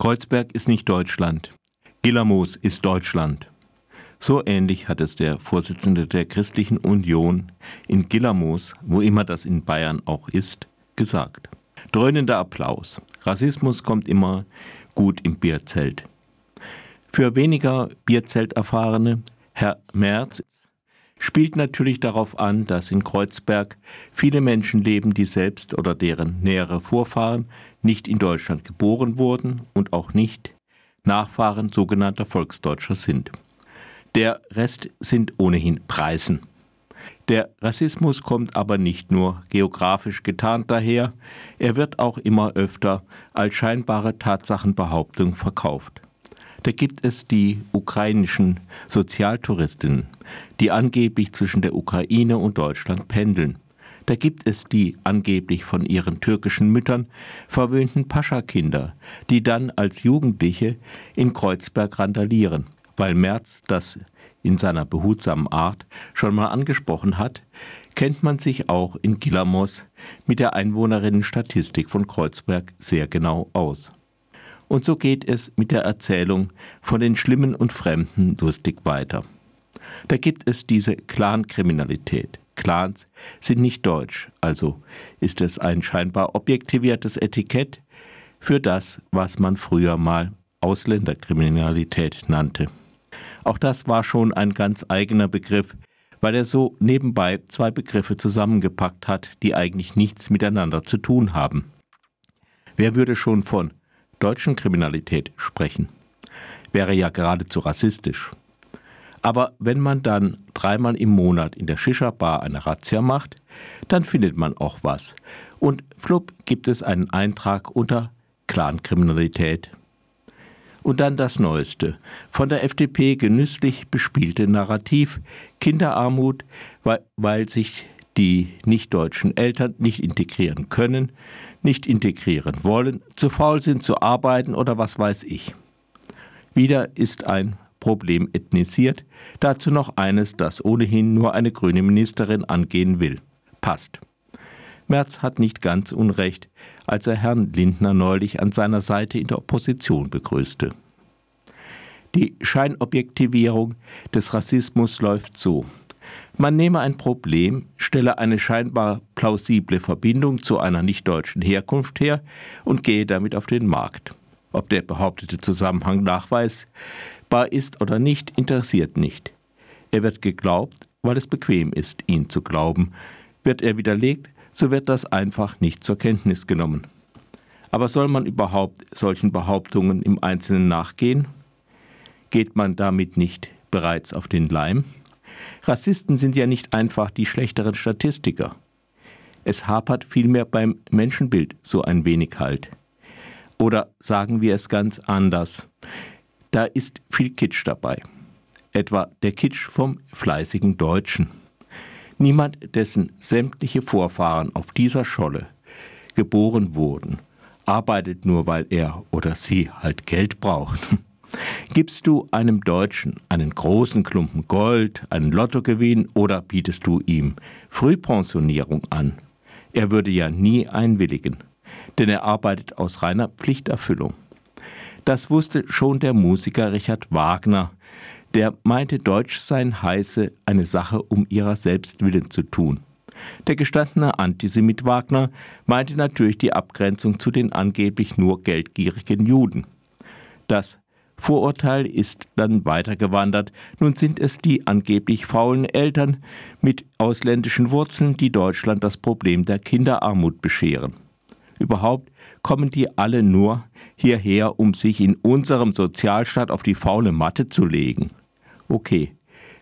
Kreuzberg ist nicht Deutschland. Gillermoos ist Deutschland. So ähnlich hat es der Vorsitzende der Christlichen Union in Gillermoos, wo immer das in Bayern auch ist, gesagt. Dröhnender Applaus. Rassismus kommt immer gut im Bierzelt. Für weniger Bierzelt erfahrene Herr Merz spielt natürlich darauf an, dass in Kreuzberg viele Menschen leben, die selbst oder deren nähere Vorfahren nicht in Deutschland geboren wurden und auch nicht Nachfahren sogenannter Volksdeutscher sind. Der Rest sind ohnehin Preisen. Der Rassismus kommt aber nicht nur geografisch getarnt daher, er wird auch immer öfter als scheinbare Tatsachenbehauptung verkauft. Da gibt es die ukrainischen Sozialtouristinnen, die angeblich zwischen der Ukraine und Deutschland pendeln. Da gibt es die angeblich von ihren türkischen Müttern verwöhnten Pascha-Kinder, die dann als Jugendliche in Kreuzberg randalieren, weil Merz das in seiner behutsamen Art schon mal angesprochen hat, kennt man sich auch in Gilamos mit der Einwohnerinnenstatistik von Kreuzberg sehr genau aus. Und so geht es mit der Erzählung von den Schlimmen und Fremden lustig weiter. Da gibt es diese Clankriminalität, Clans sind nicht deutsch, also ist es ein scheinbar objektiviertes Etikett für das, was man früher mal Ausländerkriminalität nannte. Auch das war schon ein ganz eigener Begriff, weil er so nebenbei zwei Begriffe zusammengepackt hat, die eigentlich nichts miteinander zu tun haben. Wer würde schon von deutschen Kriminalität sprechen? Wäre ja geradezu rassistisch. Aber wenn man dann dreimal im Monat in der Shisha-Bar eine Razzia macht, dann findet man auch was. Und flupp gibt es einen Eintrag unter Clankriminalität. Und dann das Neueste. Von der FDP genüsslich bespielte Narrativ Kinderarmut, weil, weil sich die nicht-deutschen Eltern nicht integrieren können, nicht integrieren wollen, zu faul sind zu arbeiten oder was weiß ich. Wieder ist ein Problem ethnisiert, dazu noch eines, das ohnehin nur eine grüne Ministerin angehen will. Passt. Merz hat nicht ganz Unrecht, als er Herrn Lindner neulich an seiner Seite in der Opposition begrüßte. Die Scheinobjektivierung des Rassismus läuft so. Man nehme ein Problem, stelle eine scheinbar plausible Verbindung zu einer nicht-deutschen Herkunft her und gehe damit auf den Markt. Ob der behauptete Zusammenhang nachweis, Fruchtbar ist oder nicht, interessiert nicht. Er wird geglaubt, weil es bequem ist, ihn zu glauben. Wird er widerlegt, so wird das einfach nicht zur Kenntnis genommen. Aber soll man überhaupt solchen Behauptungen im Einzelnen nachgehen? Geht man damit nicht bereits auf den Leim? Rassisten sind ja nicht einfach die schlechteren Statistiker. Es hapert vielmehr beim Menschenbild so ein wenig halt. Oder sagen wir es ganz anders. Da ist viel Kitsch dabei. Etwa der Kitsch vom fleißigen Deutschen. Niemand, dessen sämtliche Vorfahren auf dieser Scholle geboren wurden, arbeitet nur, weil er oder sie halt Geld braucht. Gibst du einem Deutschen einen großen Klumpen Gold, einen Lottogewinn oder bietest du ihm Frühpensionierung an? Er würde ja nie einwilligen, denn er arbeitet aus reiner Pflichterfüllung. Das wusste schon der Musiker Richard Wagner, der meinte, Deutsch sein heiße, eine Sache um ihrer selbst willen zu tun. Der gestandene Antisemit Wagner meinte natürlich die Abgrenzung zu den angeblich nur geldgierigen Juden. Das Vorurteil ist dann weitergewandert. Nun sind es die angeblich faulen Eltern mit ausländischen Wurzeln, die Deutschland das Problem der Kinderarmut bescheren. Überhaupt kommen die alle nur hierher, um sich in unserem Sozialstaat auf die faule Matte zu legen. Okay,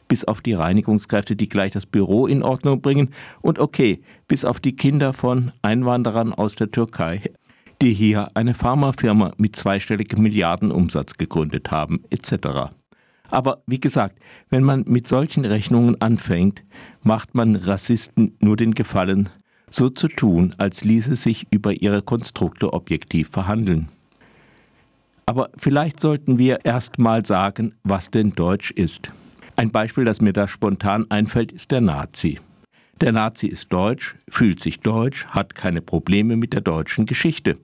bis auf die Reinigungskräfte, die gleich das Büro in Ordnung bringen, und okay, bis auf die Kinder von Einwanderern aus der Türkei, die hier eine Pharmafirma mit zweistelligem Milliardenumsatz gegründet haben, etc. Aber wie gesagt, wenn man mit solchen Rechnungen anfängt, macht man Rassisten nur den Gefallen, so zu tun, als ließe sich über ihre Konstrukte objektiv verhandeln. Aber vielleicht sollten wir erst mal sagen, was denn Deutsch ist. Ein Beispiel, das mir da spontan einfällt, ist der Nazi. Der Nazi ist deutsch, fühlt sich deutsch, hat keine Probleme mit der deutschen Geschichte.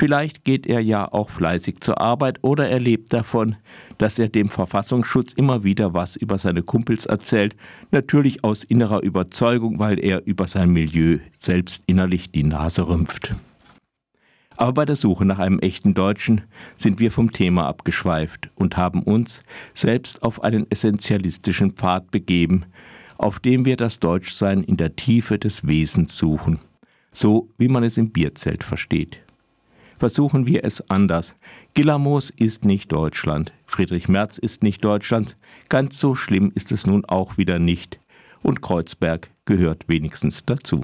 Vielleicht geht er ja auch fleißig zur Arbeit oder er lebt davon, dass er dem Verfassungsschutz immer wieder was über seine Kumpels erzählt, natürlich aus innerer Überzeugung, weil er über sein Milieu selbst innerlich die Nase rümpft. Aber bei der Suche nach einem echten Deutschen sind wir vom Thema abgeschweift und haben uns selbst auf einen essentialistischen Pfad begeben, auf dem wir das Deutschsein in der Tiefe des Wesens suchen, so wie man es im Bierzelt versteht versuchen wir es anders. Gillamos ist nicht Deutschland, Friedrich Merz ist nicht Deutschland, ganz so schlimm ist es nun auch wieder nicht. Und Kreuzberg gehört wenigstens dazu.